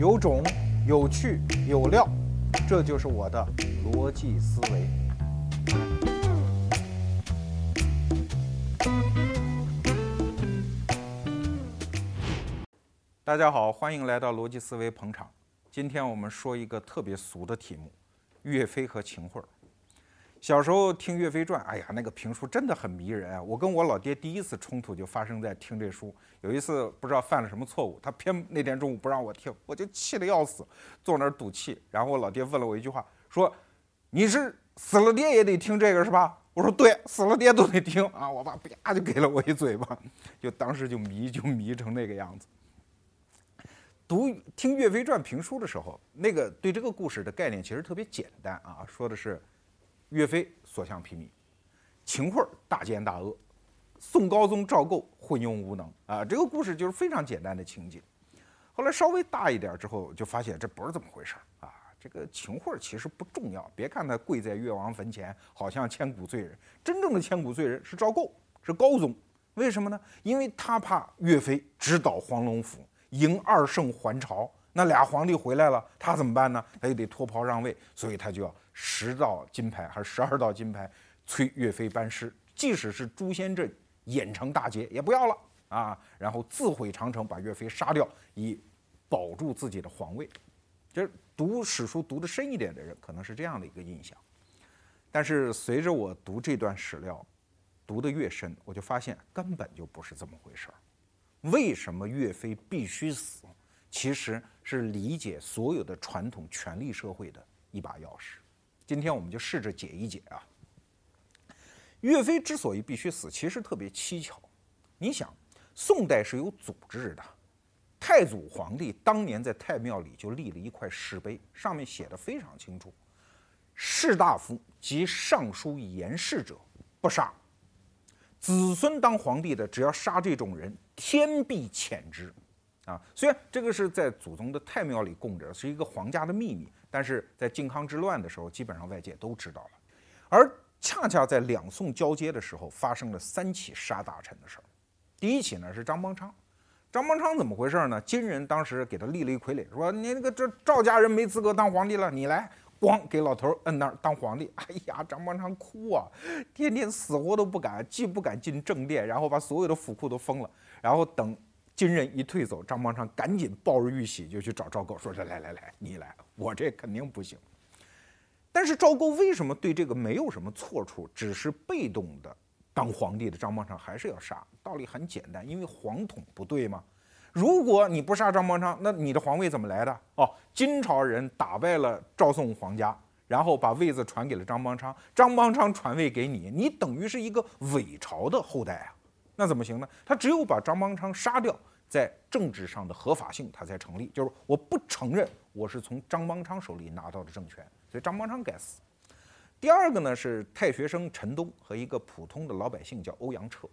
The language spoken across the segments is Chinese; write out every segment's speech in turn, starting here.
有种，有趣，有料，这就是我的逻辑思维。大家好，欢迎来到逻辑思维捧场。今天我们说一个特别俗的题目：岳飞和秦桧。小时候听岳飞传，哎呀，那个评书真的很迷人啊！我跟我老爹第一次冲突就发生在听这书。有一次不知道犯了什么错误，他偏那天中午不让我听，我就气得要死，坐那儿赌气。然后我老爹问了我一句话，说：“你是死了爹也得听这个是吧？”我说：“对，死了爹都得听啊！”我爸啪就给了我一嘴巴，就当时就迷就迷成那个样子。读听岳飞传评书的时候，那个对这个故事的概念其实特别简单啊，说的是。岳飞所向披靡，秦桧大奸大恶，宋高宗赵构昏庸无能啊！这个故事就是非常简单的情节。后来稍微大一点之后，就发现这不是这么回事儿啊！这个秦桧其实不重要，别看他跪在越王坟前，好像千古罪人，真正的千古罪人是赵构，是高宗。为什么呢？因为他怕岳飞直捣黄龙府，迎二圣还朝，那俩皇帝回来了，他怎么办呢？他就得脱袍让位，所以他就要。十道金牌还是十二道金牌，催岳飞班师，即使是诛仙阵演成大捷也不要了啊！然后自毁长城，把岳飞杀掉，以保住自己的皇位。就是读史书读得深一点的人，可能是这样的一个印象。但是随着我读这段史料，读得越深，我就发现根本就不是这么回事儿。为什么岳飞必须死？其实是理解所有的传统权力社会的一把钥匙。今天我们就试着解一解啊。岳飞之所以必须死，其实特别蹊跷。你想，宋代是有组织的，太祖皇帝当年在太庙里就立了一块石碑，上面写的非常清楚：士大夫及尚书言事者不杀，子孙当皇帝的只要杀这种人，天必谴之。啊，虽然这个是在祖宗的太庙里供着，是一个皇家的秘密。但是在靖康之乱的时候，基本上外界都知道了。而恰恰在两宋交接的时候，发生了三起杀大臣的事儿。第一起呢是张邦昌，张邦昌怎么回事呢？金人当时给他立了一傀儡，说你那个这赵家人没资格当皇帝了，你来，咣给老头摁那儿当皇帝。哎呀，张邦昌哭啊，天天死活都不敢，既不敢进正殿，然后把所有的府库都封了，然后等。金人一退走，张邦昌赶紧抱着玉玺就去找赵构，说：“这来来来，你来，我这肯定不行。”但是赵构为什么对这个没有什么错处，只是被动的当皇帝的张邦昌还是要杀？道理很简单，因为皇统不对吗？如果你不杀张邦昌，那你的皇位怎么来的？哦，金朝人打败了赵宋皇家，然后把位子传给了张邦昌，张邦昌传位给你，你等于是一个伪朝的后代啊，那怎么行呢？他只有把张邦昌杀掉。在政治上的合法性，它才成立。就是我不承认我是从张邦昌手里拿到的政权，所以张邦昌该死。第二个呢是太学生陈东和一个普通的老百姓叫欧阳彻，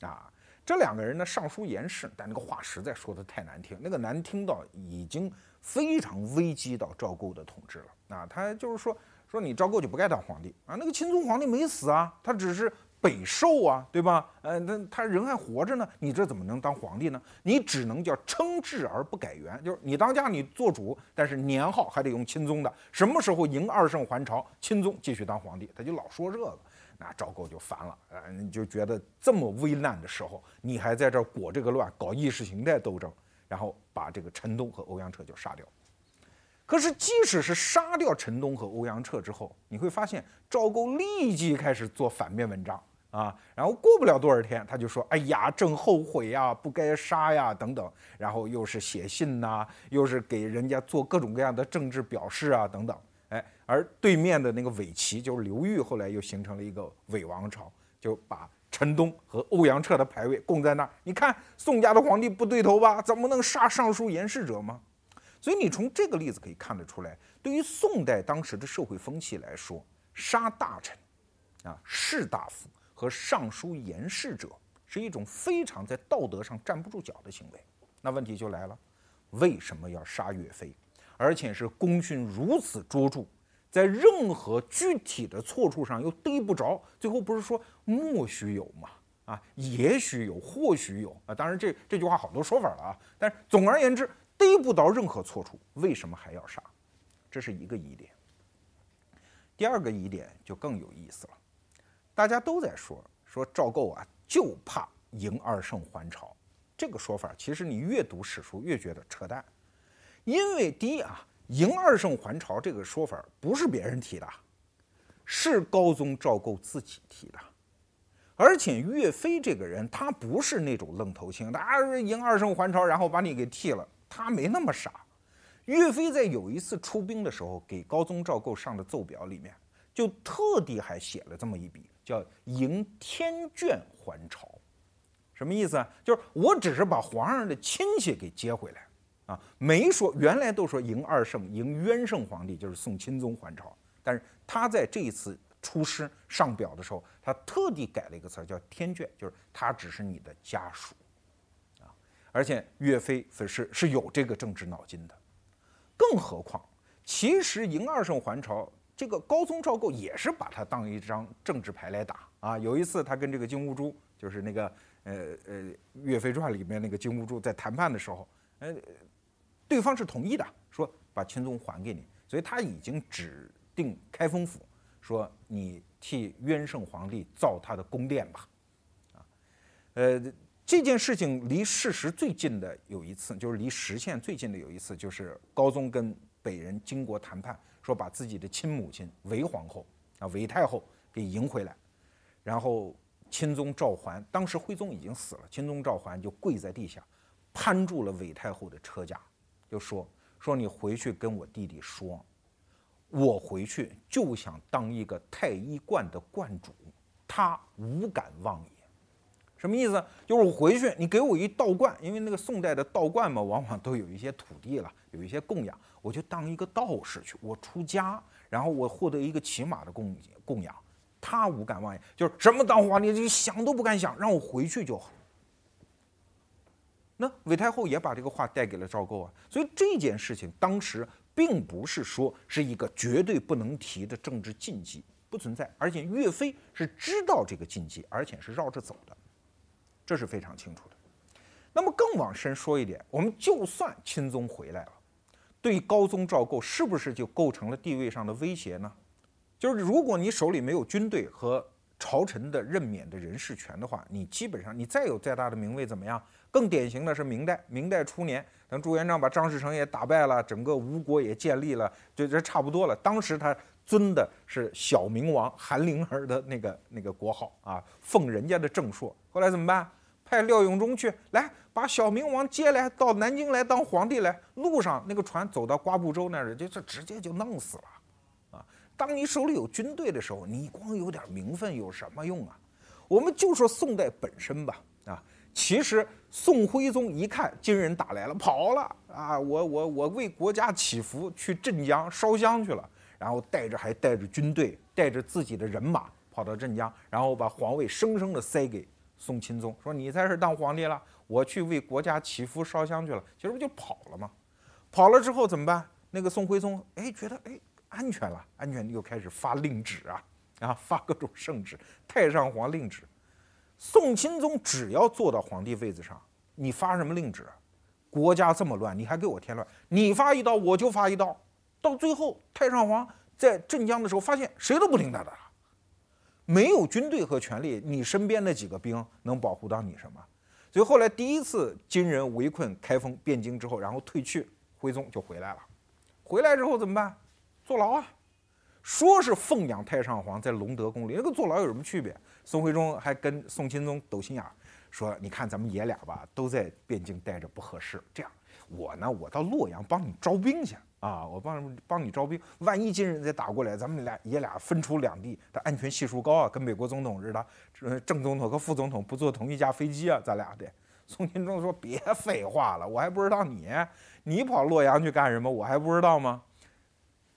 啊，这两个人呢上书言事，但那个话实在说的太难听，那个难听到已经非常危机到赵构的统治了。啊，他就是说说你赵构就不该当皇帝啊，那个钦宗皇帝没死啊，他只是。北狩啊，对吧？呃，那他人还活着呢，你这怎么能当皇帝呢？你只能叫称制而不改元，就是你当家你做主，但是年号还得用钦宗的。什么时候迎二圣还朝，钦宗继续当皇帝，他就老说这个，那赵构就烦了，呃，你就觉得这么危难的时候，你还在这裹这个乱，搞意识形态斗争，然后把这个陈东和欧阳彻就杀掉。可是即使是杀掉陈东和欧阳彻之后，你会发现赵构立即开始做反面文章。啊，然后过不了多少天，他就说：“哎呀，正后悔呀，不该杀呀，等等。”然后又是写信呐，又是给人家做各种各样的政治表示啊，等等。哎，而对面的那个伪齐，就是刘裕，后来又形成了一个伪王朝，就把陈东和欧阳彻的牌位供在那儿。你看宋家的皇帝不对头吧？怎么能杀尚书言事者吗？所以你从这个例子可以看得出来，对于宋代当时的社会风气来说，杀大臣，啊，士大夫。和尚书言事者是一种非常在道德上站不住脚的行为。那问题就来了，为什么要杀岳飞？而且是功勋如此卓著，在任何具体的错处上又逮不着。最后不是说莫须有吗？啊，也许有，或许有啊。当然这这句话好多说法了啊。但是总而言之，逮不到任何错处，为什么还要杀？这是一个疑点。第二个疑点就更有意思了，大家都在说说赵构啊，就怕赢二胜还朝。这个说法其实你越读史书越觉得扯淡，因为第一啊，赢二胜还朝这个说法不是别人提的，是高宗赵构自己提的。而且岳飞这个人，他不是那种愣头青，他赢二胜还朝，然后把你给替了，他没那么傻。岳飞在有一次出兵的时候，给高宗赵构上的奏表里面，就特地还写了这么一笔，叫“迎天眷还朝”。什么意思啊？就是我只是把皇上的亲戚给接回来啊，没说原来都说迎二圣，迎渊圣皇帝就是宋钦宗还朝，但是他在这一次。出师上表的时候，他特地改了一个词儿，叫“天眷”，就是他只是你的家属，啊，而且岳飞是是有这个政治脑筋的。更何况，其实迎二圣还朝，这个高宗赵构也是把他当一张政治牌来打啊。有一次，他跟这个金兀术，就是那个呃呃《岳飞传》里面那个金兀术在谈判的时候，呃，对方是同意的，说把钦宗还给你，所以他已经指定开封府。说你替渊圣皇帝造他的宫殿吧，啊，呃，这件事情离事实最近的有一次，就是离实现最近的有一次，就是高宗跟北人经过谈判，说把自己的亲母亲韦皇后啊韦太后给迎回来，然后钦宗赵桓，当时徽宗已经死了，钦宗赵桓就跪在地下，攀住了韦太后的车架，就说说你回去跟我弟弟说。我回去就想当一个太医观的观主，他无敢妄言。什么意思？就是我回去，你给我一道观，因为那个宋代的道观嘛，往往都有一些土地了，有一些供养，我就当一个道士去。我出家，然后我获得一个起码的供供养，他无敢妄言。就是什么当皇帝，你想都不敢想，让我回去就好。那韦太后也把这个话带给了赵构啊，所以这件事情当时。并不是说是一个绝对不能提的政治禁忌，不存在。而且岳飞是知道这个禁忌，而且是绕着走的，这是非常清楚的。那么更往深说一点，我们就算钦宗回来了，对高宗赵构是不是就构成了地位上的威胁呢？就是如果你手里没有军队和朝臣的任免的人事权的话，你基本上你再有再大的名位怎么样？更典型的是明代，明代初年。等朱元璋把张士诚也打败了，整个吴国也建立了，就这差不多了。当时他尊的是小明王韩灵儿的那个那个国号啊，奉人家的正朔。后来怎么办？派廖永忠去，来把小明王接来到南京来当皇帝来。路上那个船走到瓜埠洲那儿，就这直接就弄死了。啊，当你手里有军队的时候，你光有点名分有什么用啊？我们就说宋代本身吧，啊。其实宋徽宗一看金人打来了，跑了啊！我我我为国家祈福，去镇江烧香去了，然后带着还带着军队，带着自己的人马跑到镇江，然后把皇位生生的塞给宋钦宗，说你在这当皇帝了，我去为国家祈福烧香去了，其实不就跑了吗？跑了之后怎么办？那个宋徽宗哎觉得哎安全了，安全又开始发令旨啊啊发各种圣旨，太上皇令旨。宋钦宗只要坐到皇帝位子上，你发什么令旨？国家这么乱，你还给我添乱？你发一刀，我就发一刀。到最后，太上皇在镇江的时候，发现谁都不听他的，没有军队和权力，你身边那几个兵能保护到你什么？所以后来第一次金人围困开封汴京之后，然后退去，徽宗就回来了。回来之后怎么办？坐牢啊！说是奉养太上皇在隆德宫里，那跟坐牢有什么区别？宋徽宗还跟宋钦宗斗心眼儿，说：“你看咱们爷俩吧，都在汴京待着不合适。这样，我呢，我到洛阳帮你招兵去啊，我帮帮你招兵。万一金人再打过来，咱们俩爷俩分出两地，他安全系数高啊，跟美国总统似的，正总统和副总统不坐同一架飞机啊，咱俩得。”宋钦宗说：“别废话了，我还不知道你，你跑洛阳去干什么？我还不知道吗？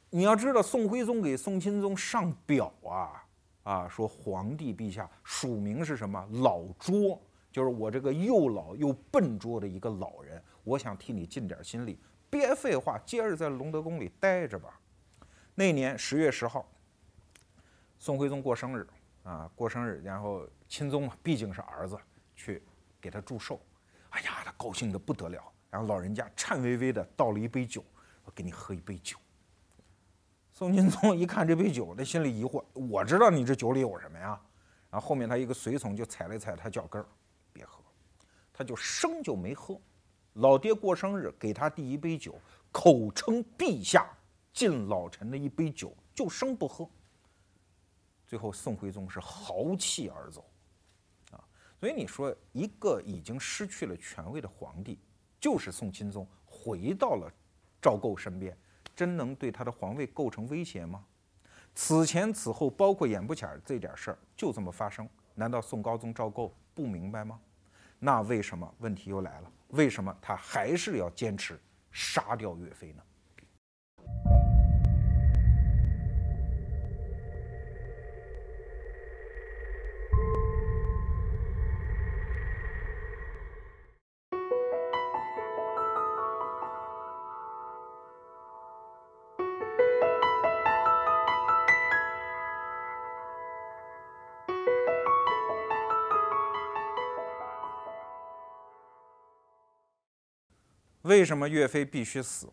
你要知道，宋徽宗给宋钦宗上表啊。”啊，说皇帝陛下署名是什么？老拙，就是我这个又老又笨拙的一个老人。我想替你尽点心力，别废话，接着在隆德宫里待着吧。那年十月十号，宋徽宗过生日啊，过生日，然后钦宗嘛，毕竟是儿子，去给他祝寿。哎呀，他高兴的不得了，然后老人家颤巍巍的倒了一杯酒，我给你喝一杯酒。宋钦宗一看这杯酒，他心里疑惑，我知道你这酒里有什么呀？然后后面他一个随从就踩了踩他脚跟儿，别喝，他就生就没喝。老爹过生日，给他第一杯酒，口称陛下敬老臣的一杯酒，就生不喝。最后宋徽宗是豪气而走，啊，所以你说一个已经失去了权位的皇帝，就是宋钦宗回到了赵构身边，真能对他的皇位构成威胁吗？此前此后，包括眼不前这点事儿，就这么发生，难道宋高宗赵构不明白吗？那为什么问题又来了？为什么他还是要坚持杀掉岳飞呢？为什么岳飞必须死？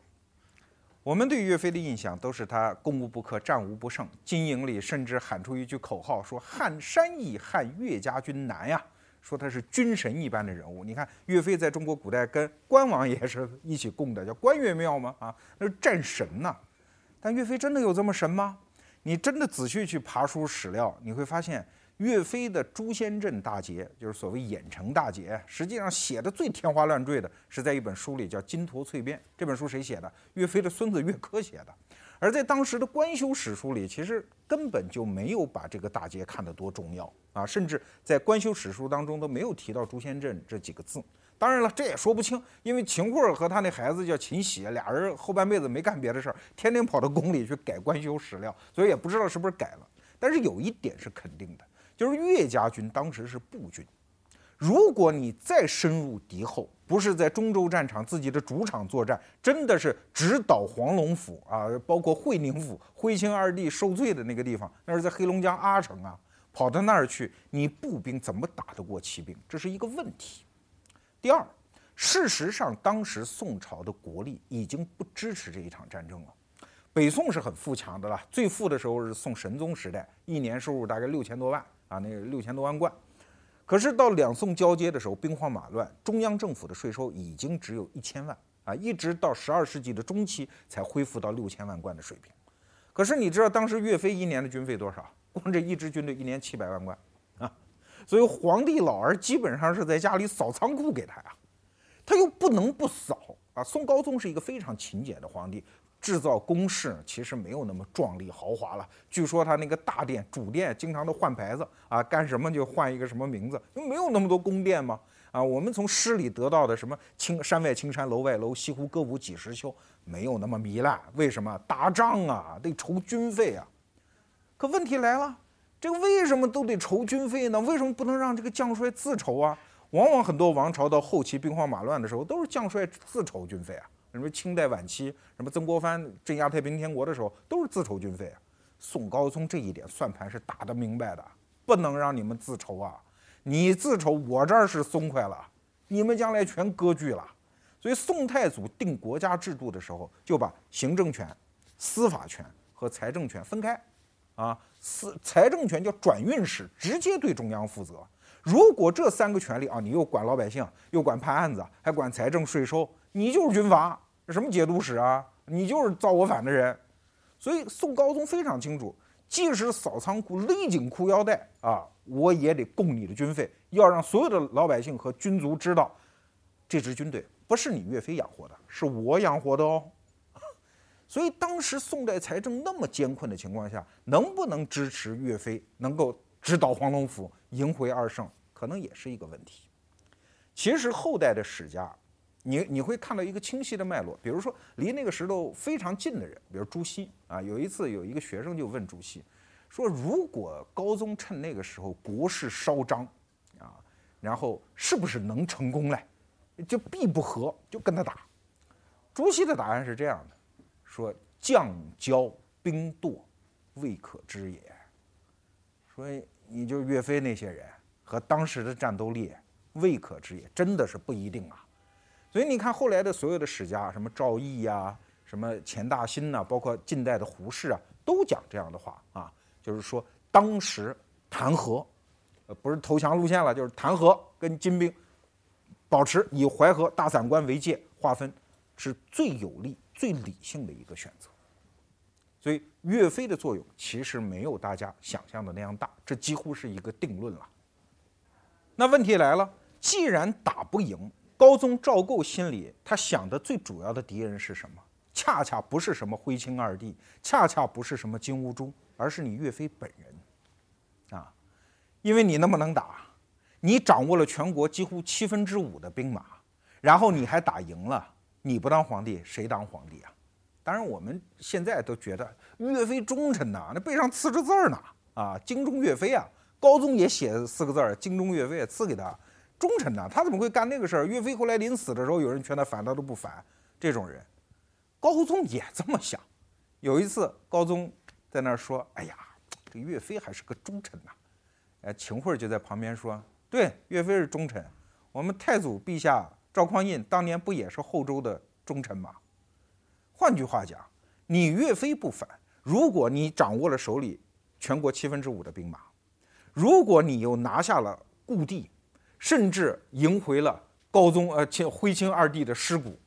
我们对岳飞的印象都是他攻无不克、战无不胜，军营里甚至喊出一句口号，说“撼山易，撼岳家军难呀”，说他是军神一般的人物。你看岳飞在中国古代跟关王也是一起供的，叫关岳庙吗？啊，那是战神呐。但岳飞真的有这么神吗？你真的仔细去爬书史料，你会发现。岳飞的诛仙阵大捷，就是所谓郾城大捷，实际上写的最天花乱坠的是在一本书里，叫《金陀翠变》。这本书谁写的？岳飞的孙子岳珂写的。而在当时的官修史书里，其实根本就没有把这个大捷看得多重要啊，甚至在官修史书当中都没有提到诛仙阵这几个字。当然了，这也说不清，因为秦桧和他那孩子叫秦喜，俩人后半辈子没干别的事儿，天天跑到宫里去改官修史料，所以也不知道是不是改了。但是有一点是肯定的。就是岳家军当时是步军，如果你再深入敌后，不是在中州战场自己的主场作战，真的是直捣黄龙府啊，包括会宁府，徽钦二帝受罪的那个地方，那是在黑龙江阿城啊，跑到那儿去，你步兵怎么打得过骑兵？这是一个问题。第二，事实上当时宋朝的国力已经不支持这一场战争了。北宋是很富强的了，最富的时候是宋神宗时代，一年收入大概六千多万。啊，那个六千多万贯，可是到两宋交接的时候，兵荒马乱，中央政府的税收已经只有一千万啊，一直到十二世纪的中期才恢复到六千万贯的水平。可是你知道当时岳飞一年的军费多少？光这一支军队一年七百万贯啊，所以皇帝老儿基本上是在家里扫仓库给他呀，他又不能不扫啊。宋高宗是一个非常勤俭的皇帝。制造宫室其实没有那么壮丽豪华了。据说他那个大殿主殿经常都换牌子啊，干什么就换一个什么名字，没有那么多宫殿吗？啊，我们从诗里得到的什么青山外青山楼外楼，西湖歌舞几时休，没有那么糜烂。为什么打仗啊得筹军费啊？可问题来了，这个为什么都得筹军费呢？为什么不能让这个将帅自筹啊？往往很多王朝到后期兵荒马乱的时候，都是将帅自筹军费啊。什么清代晚期，什么曾国藩镇压太平天国的时候，都是自筹军费啊。宋高宗这一点算盘是打得明白的，不能让你们自筹啊！你自筹，我这儿是松快了，你们将来全割据了。所以宋太祖定国家制度的时候，就把行政权、司法权和财政权分开。啊，司财政权叫转运使，直接对中央负责。如果这三个权利啊，你又管老百姓，又管判案子，还管财政税收。你就是军阀，什么节度使啊？你就是造我反的人，所以宋高宗非常清楚，即使扫仓库、勒紧裤腰带啊，我也得供你的军费，要让所有的老百姓和军卒知道，这支军队不是你岳飞养活的，是我养活的哦。所以当时宋代财政那么艰困的情况下，能不能支持岳飞能够直捣黄龙府、赢回二圣，可能也是一个问题。其实后代的史家。你你会看到一个清晰的脉络，比如说离那个石头非常近的人，比如朱熹啊。有一次有一个学生就问朱熹，说如果高宗趁那个时候国势稍张，啊，然后是不是能成功嘞？就必不和，就跟他打。朱熹的答案是这样的，说将骄兵惰，未可知也。说你就岳飞那些人和当时的战斗力，未可知也，真的是不一定啊。所以你看后来的所有的史家，什么赵翼呀，什么钱大新呐，包括近代的胡适啊，都讲这样的话啊，就是说当时谈和，呃，不是投降路线了，就是谈和，跟金兵保持以淮河大散关为界划分，是最有利、最理性的一个选择。所以岳飞的作用其实没有大家想象的那样大，这几乎是一个定论了。那问题来了，既然打不赢，高宗赵构心里他想的最主要的敌人是什么？恰恰不是什么徽钦二帝，恰恰不是什么金兀术，而是你岳飞本人啊！因为你那么能打，你掌握了全国几乎七分之五的兵马，然后你还打赢了，你不当皇帝谁当皇帝啊？当然，我们现在都觉得岳飞忠臣呐，那背上刺着字儿呢啊，精忠岳飞啊。高宗也写四个字儿“精忠岳飞”，赐给他忠臣呐，他怎么会干那个事儿？岳飞后来临死的时候，有人劝他反，他都不反。这种人，高宗也这么想。有一次，高宗在那儿说：“哎呀，这岳飞还是个忠臣呐。”哎，秦桧就在旁边说：“对，岳飞是忠臣。我们太祖陛下赵匡胤当年不也是后周的忠臣吗？”换句话讲，你岳飞不反，如果你掌握了手里全国七分之五的兵马，如果你又拿下了故地，甚至赢回了高宗呃清徽钦二帝的尸骨，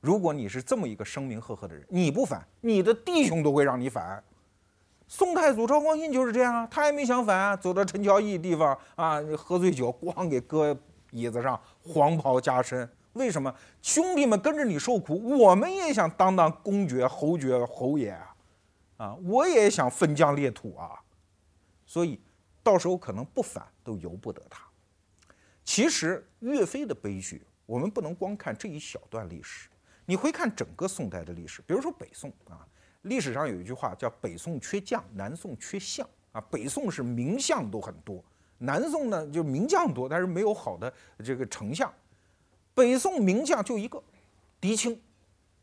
如果你是这么一个声名赫赫的人，你不反，你的弟兄都会让你反。宋太祖赵匡胤就是这样啊，他也没想反，走到陈桥驿地方啊，喝醉酒，咣给搁椅子上，黄袍加身。为什么兄弟们跟着你受苦？我们也想当当公爵、侯爵、侯爷啊！啊，我也想分疆裂土啊！所以到时候可能不反都由不得他。其实岳飞的悲剧，我们不能光看这一小段历史，你会看整个宋代的历史。比如说北宋啊，历史上有一句话叫“北宋缺将，南宋缺相”啊。北宋是名相都很多，南宋呢就名将多，但是没有好的这个丞相。北宋名将就一个，狄青，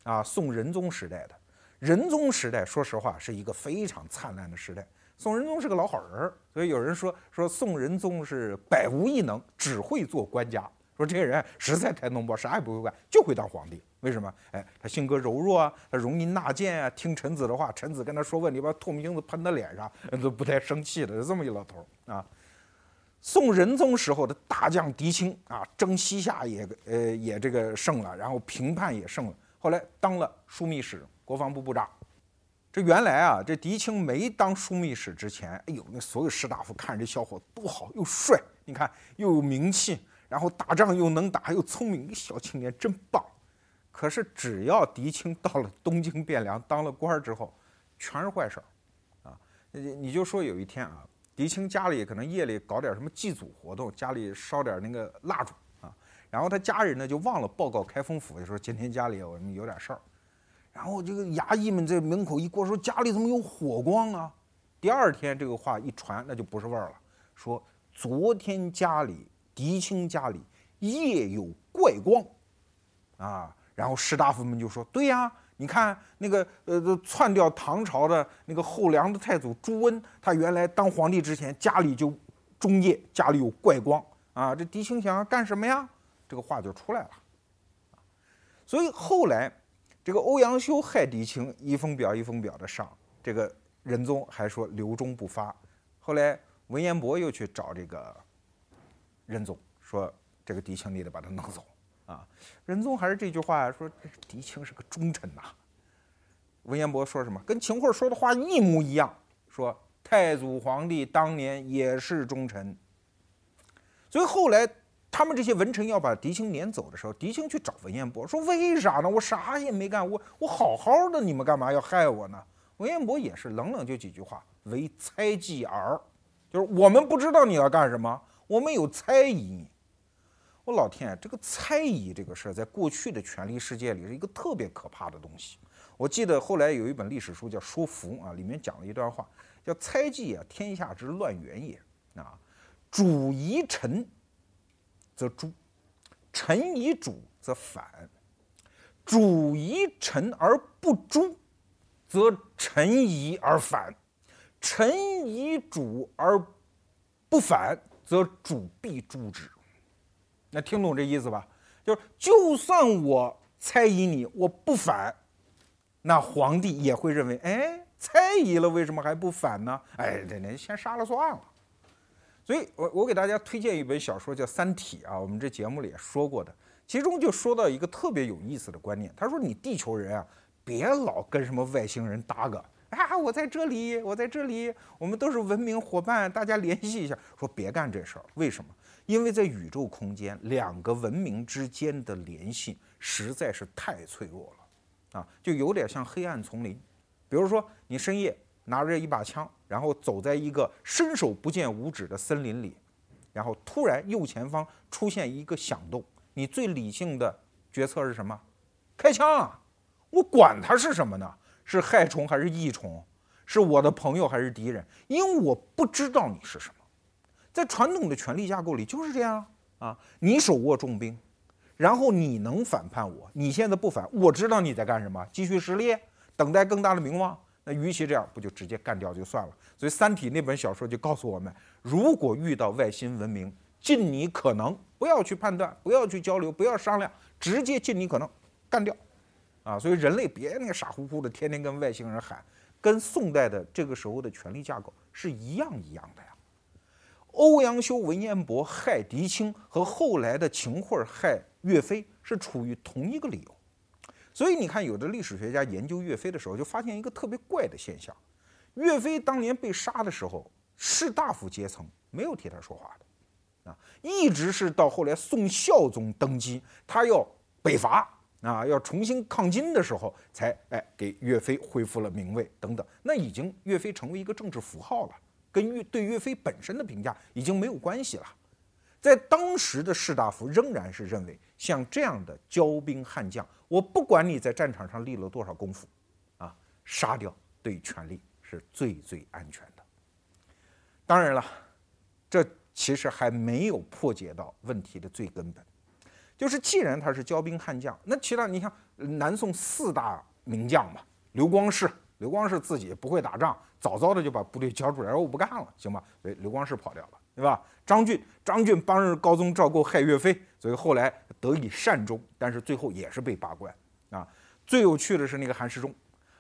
啊，宋仁宗时代的。仁宗时代，说实话是一个非常灿烂的时代。宋仁宗是个老好人，所以有人说说宋仁宗是百无一能，只会做官家。说这个人实在太弄不啥也不会干，就会当皇帝。为什么？哎，他性格柔弱啊，他容易纳谏啊，听臣子的话，臣子跟他说问题，把唾沫星子喷他脸上，都不太生气的，就这么一老头啊。宋仁宗时候的大将狄青啊，征西夏也呃也这个胜了，然后平叛也胜了，后来当了枢密使、国防部部长。这原来啊，这狄青没当枢密使之前，哎呦，那所有士大夫看着这小伙子多好，又帅，你看又有名气，然后打仗又能打，又聪明，一小青年真棒。可是只要狄青到了东京汴梁当了官之后，全是坏事儿啊！你你就说有一天啊。狄青家里可能夜里搞点什么祭祖活动，家里烧点那个蜡烛啊，然后他家人呢就忘了报告开封府，就说今天家里我们有点事儿，然后这个衙役们在门口一过，说家里怎么有火光啊？第二天这个话一传，那就不是味儿了，说昨天家里狄青家里夜有怪光，啊，然后士大夫们就说对呀。你看那个呃，篡掉唐朝的那个后梁的太祖朱温，他原来当皇帝之前家里就中夜家里有怪光啊。这狄青想要干什么呀？这个话就出来了。所以后来这个欧阳修害狄青，一封表一封表的上，这个仁宗还说留中不发。后来文彦博又去找这个仁宗，说这个狄青你得把他弄走。啊，仁宗还是这句话说，狄青是个忠臣呐。文彦博说什么？跟秦桧说的话一模一样，说太祖皇帝当年也是忠臣。所以后来他们这些文臣要把狄青撵走的时候，狄青去找文彦博说：“为啥呢？我啥也没干，我我好好的，你们干嘛要害我呢？”文彦博也是冷冷就几句话：“为猜忌耳，就是我们不知道你要干什么，我们有猜疑。”我老天，这个猜疑这个事儿，在过去的权力世界里是一个特别可怕的东西。我记得后来有一本历史书叫《说服》啊，里面讲了一段话，叫“猜忌啊，天下之乱源也啊。主疑臣，则诛；臣疑主，则反；主疑臣而不诛，则臣疑而反；臣疑主而不反，则主必诛之。那听懂这意思吧？就是就算我猜疑你，我不反，那皇帝也会认为，哎，猜疑了为什么还不反呢？哎，那那先杀了算了。所以，我我给大家推荐一本小说叫《三体》啊，我们这节目里也说过的，其中就说到一个特别有意思的观念，他说你地球人啊，别老跟什么外星人搭个。啊，我在这里，我在这里，我们都是文明伙伴，大家联系一下。说别干这事儿，为什么？因为在宇宙空间，两个文明之间的联系实在是太脆弱了，啊，就有点像黑暗丛林。比如说，你深夜拿着一把枪，然后走在一个伸手不见五指的森林里，然后突然右前方出现一个响动，你最理性的决策是什么？开枪啊！我管它是什么呢？是害虫还是益虫？是我的朋友还是敌人？因为我不知道你是什么。在传统的权力架构里就是这样啊，你手握重兵，然后你能反叛我，你现在不反，我知道你在干什么，继续实力，等待更大的名望。那与其这样，不就直接干掉就算了？所以《三体》那本小说就告诉我们，如果遇到外星文明，尽你可能不要去判断，不要去交流，不要商量，直接尽你可能干掉。啊，所以人类别那个傻乎乎的，天天跟外星人喊，跟宋代的这个时候的权力架构是一样一样的呀。欧阳修、文彦博害狄青和后来的秦桧害岳飞是处于同一个理由。所以你看，有的历史学家研究岳飞的时候，就发现一个特别怪的现象：岳飞当年被杀的时候，士大夫阶层没有替他说话的，啊，一直是到后来宋孝宗登基，他要北伐。啊，要重新抗金的时候，才哎给岳飞恢复了名位等等，那已经岳飞成为一个政治符号了，跟岳对岳飞本身的评价已经没有关系了。在当时的士大夫仍然是认为，像这样的骄兵悍将，我不管你在战场上立了多少功夫，啊，杀掉对权力是最最安全的。当然了，这其实还没有破解到问题的最根本。就是，既然他是骄兵悍将，那其他你看南宋四大名将嘛，刘光世，刘光世自己不会打仗，早早的就把部队交出来，说我不干了，行吧？所以刘光世跑掉了，对吧？张俊，张俊帮着高宗赵构害岳飞，所以后来得以善终，但是最后也是被罢官啊。最有趣的是那个韩世忠，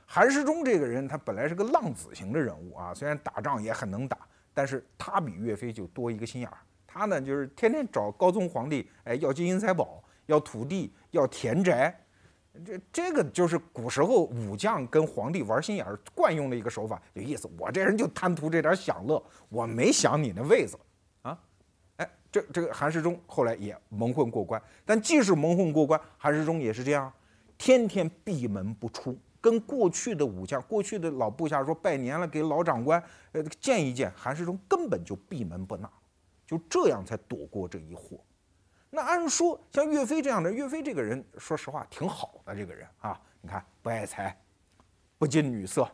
韩世忠这个人他本来是个浪子型的人物啊，虽然打仗也很能打，但是他比岳飞就多一个心眼儿。他呢，就是天天找高宗皇帝，哎，要金银财宝，要土地，要田宅，这这个就是古时候武将跟皇帝玩心眼儿惯用的一个手法，有意思。我这人就贪图这点享乐，我没想你那位子，这这个韩世忠后来也蒙混过关，但即使蒙混过关，韩世忠也是这样，天天闭门不出，跟过去的武将、过去的老部下说拜年了，给老长官呃见一见，韩世忠根本就闭门不纳。就这样才躲过这一祸。那按说像岳飞这样的，岳飞这个人，说实话挺好的。这个人啊，你看不爱财，不近女色，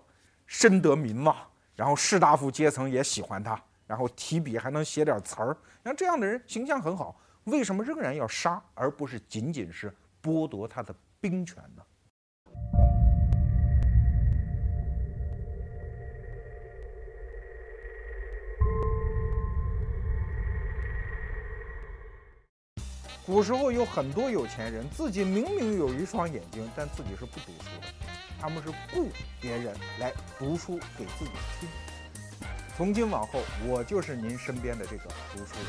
深得民望，然后士大夫阶层也喜欢他，然后提笔还能写点词儿。像这样的人形象很好，为什么仍然要杀，而不是仅仅是剥夺他的兵权呢？古时候有很多有钱人，自己明明有一双眼睛，但自己是不读书的，他们是雇别人来读书给自己听。从今往后，我就是您身边的这个读书人。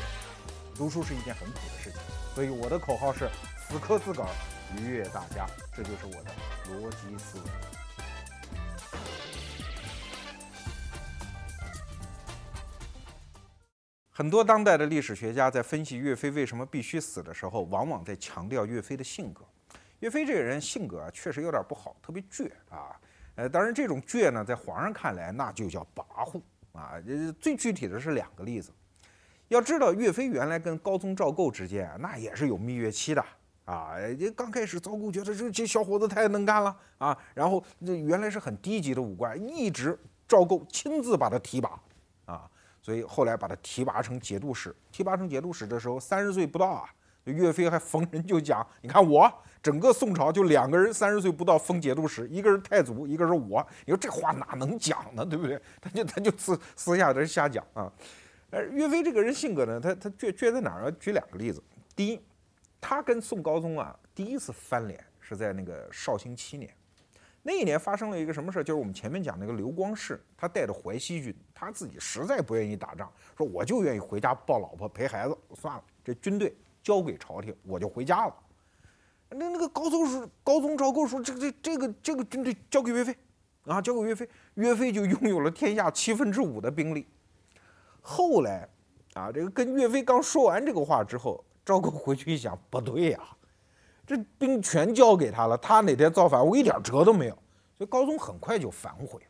读书是一件很苦的事情，所以我的口号是：死磕自个儿，愉悦大家。这就是我的逻辑思维。很多当代的历史学家在分析岳飞为什么必须死的时候，往往在强调岳飞的性格。岳飞这个人性格啊，确实有点不好，特别倔啊。呃，当然这种倔呢，在皇上看来那就叫跋扈啊。最具体的是两个例子。要知道，岳飞原来跟高宗赵构之间啊，那也是有蜜月期的啊。这刚开始赵构觉得这这小伙子太能干了啊，然后这原来是很低级的武官，一直赵构亲自把他提拔啊。所以后来把他提拔成节度使，提拔成节度使的时候三十岁不到啊，岳飞还逢人就讲，你看我整个宋朝就两个人三十岁不到封节度使，一个是太祖，一个是我。你说这话哪能讲呢？对不对？他就他就私私下这瞎讲啊。呃，岳飞这个人性格呢，他他 倔倔在哪儿啊？举两个例子。第一，他跟宋高宗啊第一次翻脸是在那个绍兴七年，那一年发生了一个什么事儿？就是我们前面讲那个刘光世，他带着淮西军，他自己实在不愿意打仗，说我就愿意回家抱老婆陪孩子，算了，这军队交给朝廷，我就回家了。那那个高宗说，高宗赵构说，这个这这个这个军队交给岳飞，啊，交给岳飞，岳飞就拥有了天下七分之五的兵力。后来，啊，这个跟岳飞刚说完这个话之后，赵构回去一想，不对呀，这兵全交给他了，他哪天造反，我一点辙都没有。所以高宗很快就反悔，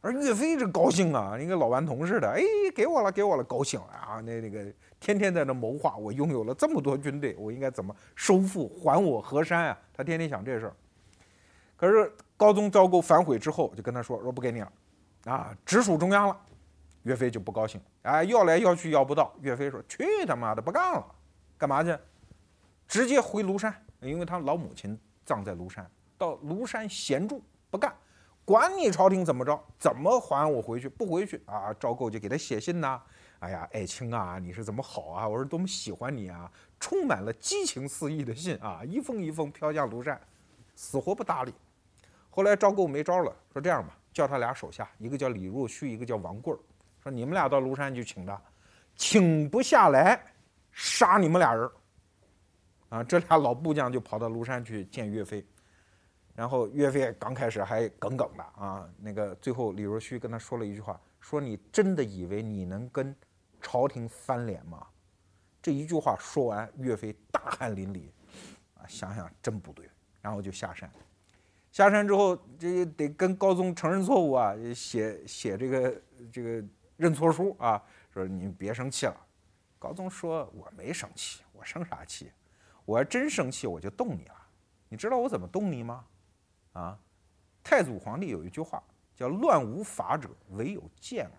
而岳飞这高兴啊，跟老顽童似的，哎，给我了，给我了，高兴了啊，那那个。天天在那谋划，我拥有了这么多军队，我应该怎么收复还我河山啊？他天天想这事儿。可是高宗赵构反悔之后，就跟他说：“说不给你了，啊，直属中央了。”岳飞就不高兴，哎，要来要去要不到。岳飞说：“去他妈的，不干了，干嘛去？直接回庐山，因为他老母亲葬在庐山，到庐山闲住不干，管你朝廷怎么着，怎么还我回去？不回去啊？”赵构就给他写信呐。哎呀，爱卿啊，你是怎么好啊？我是多么喜欢你啊！充满了激情四溢的信啊，一封一封飘向庐山，死活不搭理。后来赵构没招了，说这样吧，叫他俩手下，一个叫李若虚，一个叫王贵儿，说你们俩到庐山去请他，请不下来，杀你们俩人。啊，这俩老部将就跑到庐山去见岳飞，然后岳飞刚开始还耿耿的啊，那个最后李若虚跟他说了一句话，说你真的以为你能跟？朝廷翻脸吗？这一句话说完，岳飞大汗淋漓，啊，想想真不对，然后就下山。下山之后，这得跟高宗承认错误啊，写写这个这个认错书啊，说你别生气了。高宗说：“我没生气，我生啥气？我要真生气，我就动你了。你知道我怎么动你吗？啊，太祖皇帝有一句话叫‘乱无法者，唯有剑耳’。”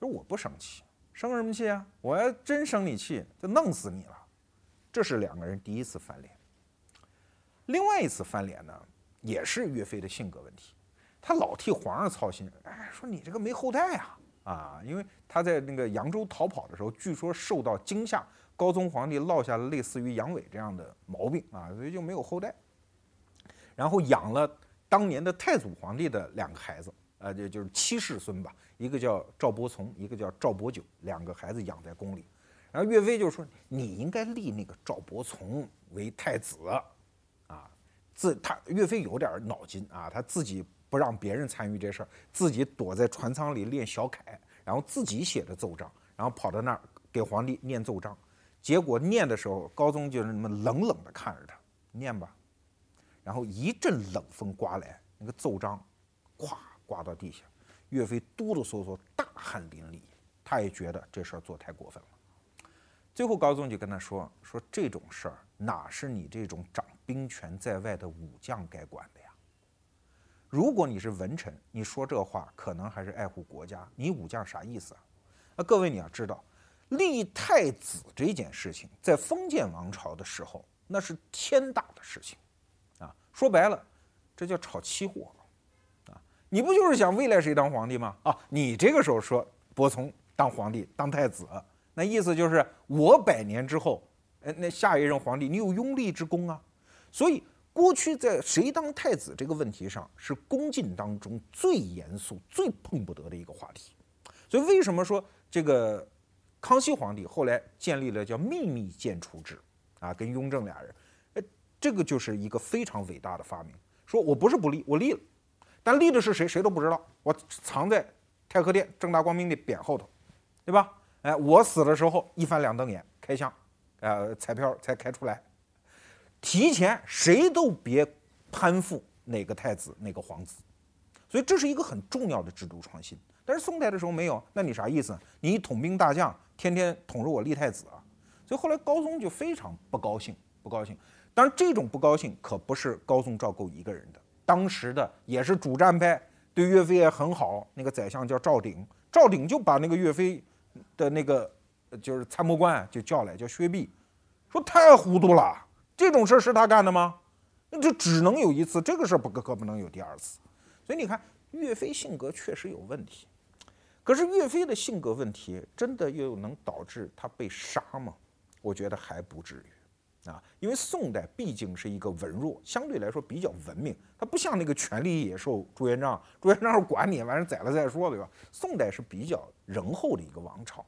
说我不生气，生什么气啊？我要真生你气，就弄死你了。这是两个人第一次翻脸。另外一次翻脸呢，也是岳飞的性格问题，他老替皇上操心。哎，说你这个没后代啊啊！因为他在那个扬州逃跑的时候，据说受到惊吓，高宗皇帝落下类似于阳痿这样的毛病啊，所以就没有后代。然后养了当年的太祖皇帝的两个孩子。呃，就就是七世孙吧，一个叫赵伯从，一个叫赵伯久，两个孩子养在宫里。然后岳飞就说：“你应该立那个赵伯从为太子，啊，自他岳飞有点脑筋啊，他自己不让别人参与这事儿，自己躲在船舱里练小楷，然后自己写的奏章，然后跑到那儿给皇帝念奏章。结果念的时候，高宗就是那么冷冷地看着他，念吧。然后一阵冷风刮来，那个奏章，咵。刮到地下，岳飞哆哆嗦嗦，大汗淋漓。他也觉得这事儿做太过分了。最后高宗就跟他说：“说这种事儿哪是你这种掌兵权在外的武将该管的呀？如果你是文臣，你说这话可能还是爱护国家。你武将啥意思啊？那各位你要知道，立太子这件事情，在封建王朝的时候，那是天大的事情。说白了，这叫炒期货。”啊你不就是想未来谁当皇帝吗？啊，你这个时候说伯从当皇帝当太子，那意思就是我百年之后，呃，那下一任皇帝你有拥立之功啊。所以过去在谁当太子这个问题上，是宫禁当中最严肃、最碰不得的一个话题。所以为什么说这个康熙皇帝后来建立了叫秘密建储制啊？跟雍正俩人，这个就是一个非常伟大的发明。说我不是不立，我立了。但立的是谁，谁都不知道。我藏在太和殿正大光明的匾后头，对吧？哎，我死的时候一翻两瞪眼，开箱，呃，彩票才开出来。提前谁都别攀附哪个太子、哪个皇子，所以这是一个很重要的制度创新。但是宋代的时候没有，那你啥意思？你统兵大将，天天统着我立太子啊？所以后来高宗就非常不高兴，不高兴。当然，这种不高兴可不是高宗赵构一个人的。当时的也是主战派，对岳飞也很好。那个宰相叫赵鼎，赵鼎就把那个岳飞的那个就是参谋官就叫来，叫薛弼，说太糊涂了，这种事儿是他干的吗？那就只能有一次，这个事儿不可可不能有第二次。所以你看，岳飞性格确实有问题。可是岳飞的性格问题真的又能导致他被杀吗？我觉得还不至于啊，因为宋代毕竟是一个文弱，相对来说比较文明，它不像那个权力野兽朱元璋，朱元璋是管你，完事宰了再说，对吧？宋代是比较仁厚的一个王朝，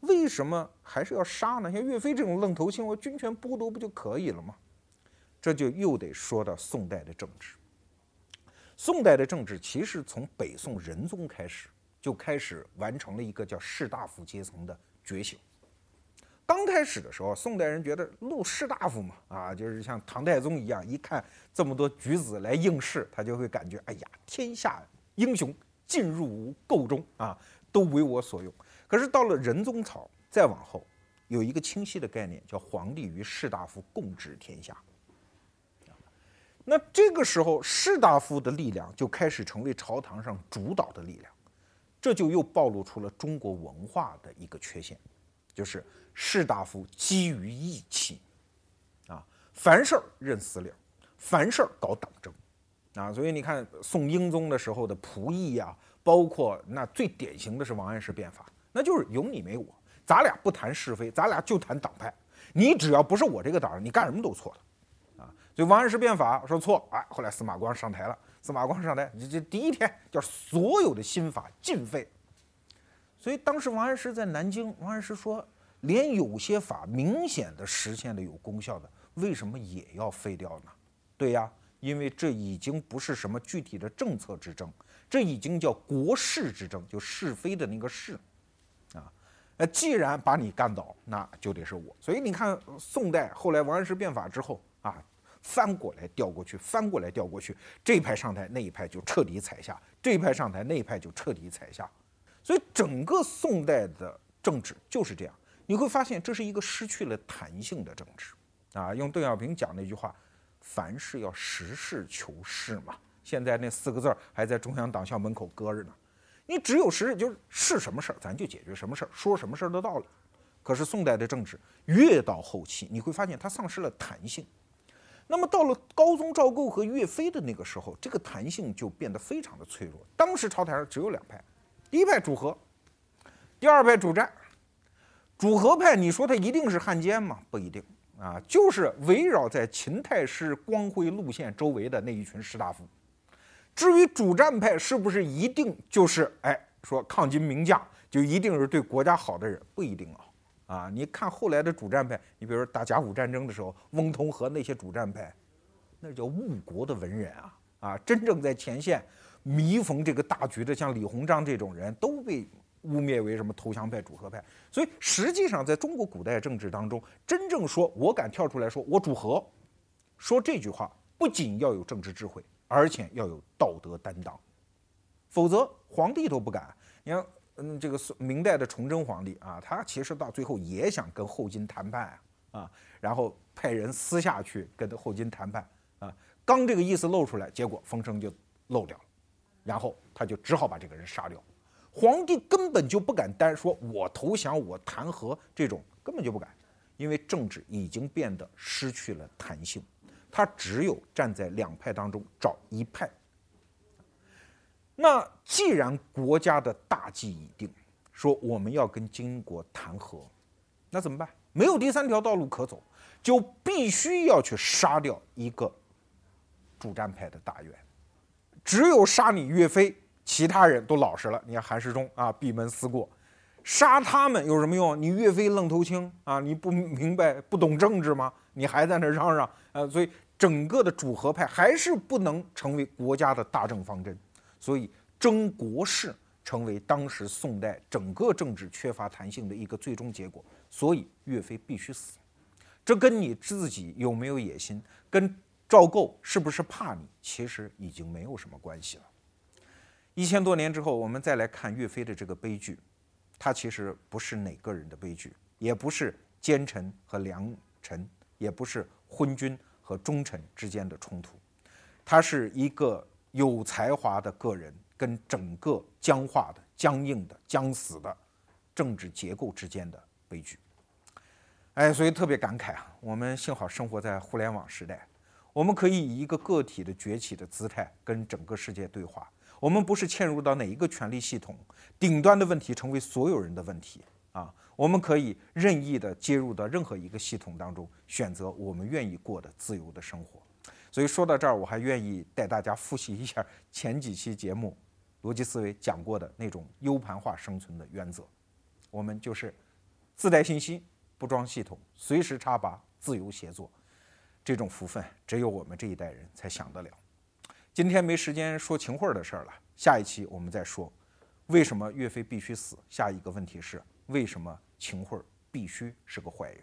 为什么还是要杀呢？像岳飞这种愣头青，我军权剥夺不就可以了吗？这就又得说到宋代的政治。宋代的政治其实从北宋仁宗开始就开始完成了一个叫士大夫阶层的觉醒。刚开始的时候，宋代人觉得录士大夫嘛，啊，就是像唐太宗一样，一看这么多举子来应试，他就会感觉，哎呀，天下英雄尽入彀中啊，都为我所用。可是到了仁宗朝，再往后，有一个清晰的概念，叫皇帝与士大夫共治天下。那这个时候，士大夫的力量就开始成为朝堂上主导的力量，这就又暴露出了中国文化的一个缺陷，就是士大夫基于义气，啊，凡事儿认私了，凡事搞党争，啊，所以你看宋英宗的时候的仆役呀，包括那最典型的是王安石变法，那就是有你没我，咱俩不谈是非，咱俩就谈党派，你只要不是我这个党，你干什么都错了。所以王安石变法说错，哎，后来司马光上台了。司马光上台，这这第一天叫所有的新法尽废。所以当时王安石在南京，王安石说，连有些法明显的实现了有功效的，为什么也要废掉呢？对呀，因为这已经不是什么具体的政策之争，这已经叫国事之争，就是非的那个事啊。那既然把你干倒，那就得是我。所以你看，宋代后来王安石变法之后啊。翻过来调过去，翻过来调过去，这一派上台，那一派就彻底踩下；这一派上台，那一派就彻底踩下。所以整个宋代的政治就是这样，你会发现这是一个失去了弹性的政治啊。用邓小平讲那句话：“凡事要实事求是嘛。”现在那四个字儿还在中央党校门口搁着呢。你只有实事，就是是什么事儿，咱就解决什么事儿，说什么事儿的道理。可是宋代的政治越到后期，你会发现它丧失了弹性。那么到了高宗赵构和岳飞的那个时候，这个弹性就变得非常的脆弱。当时朝台上只有两派，第一派主和，第二派主战。主和派，你说他一定是汉奸吗？不一定啊，就是围绕在秦太师光辉路线周围的那一群士大夫。至于主战派是不是一定就是哎说抗金名将，就一定是对国家好的人？不一定啊。啊，你看后来的主战派，你比如说打甲午战争的时候，翁同龢那些主战派，那叫误国的文人啊！啊，真正在前线弥缝这个大局的，像李鸿章这种人都被污蔑为什么投降派、主和派。所以实际上，在中国古代政治当中，真正说我敢跳出来说我主和，说这句话，不仅要有政治智慧，而且要有道德担当，否则皇帝都不敢。你看。嗯，这个明代的崇祯皇帝啊，他其实到最后也想跟后金谈判啊，然后派人私下去跟后金谈判啊，刚这个意思露出来，结果风声就漏掉了，然后他就只好把这个人杀掉。皇帝根本就不敢单说我投降，我谈和这种根本就不敢，因为政治已经变得失去了弹性，他只有站在两派当中找一派。那既然国家的大计已定，说我们要跟金国谈和，那怎么办？没有第三条道路可走，就必须要去杀掉一个主战派的大员。只有杀你岳飞，其他人都老实了。你看韩世忠啊，闭门思过，杀他们有什么用？你岳飞愣头青啊，你不明白不懂政治吗？你还在那嚷嚷？呃，所以整个的主和派还是不能成为国家的大政方针。所以争国事成为当时宋代整个政治缺乏弹性的一个最终结果。所以岳飞必须死，这跟你自己有没有野心，跟赵构是不是怕你，其实已经没有什么关系了。一千多年之后，我们再来看岳飞的这个悲剧，他其实不是哪个人的悲剧，也不是奸臣和良臣，也不是昏君和忠臣之间的冲突，他是一个。有才华的个人跟整个僵化的、僵硬的、僵死的政治结构之间的悲剧，哎，所以特别感慨啊！我们幸好生活在互联网时代，我们可以以一个个体的崛起的姿态跟整个世界对话。我们不是嵌入到哪一个权力系统，顶端的问题成为所有人的问题啊，我们可以任意的接入到任何一个系统当中，选择我们愿意过的自由的生活。所以说到这儿，我还愿意带大家复习一下前几期节目逻辑思维讲过的那种 U 盘化生存的原则。我们就是自带信息，不装系统，随时插拔，自由协作。这种福分只有我们这一代人才享得了。今天没时间说秦桧的事儿了，下一期我们再说为什么岳飞必须死。下一个问题是为什么秦桧必须是个坏人？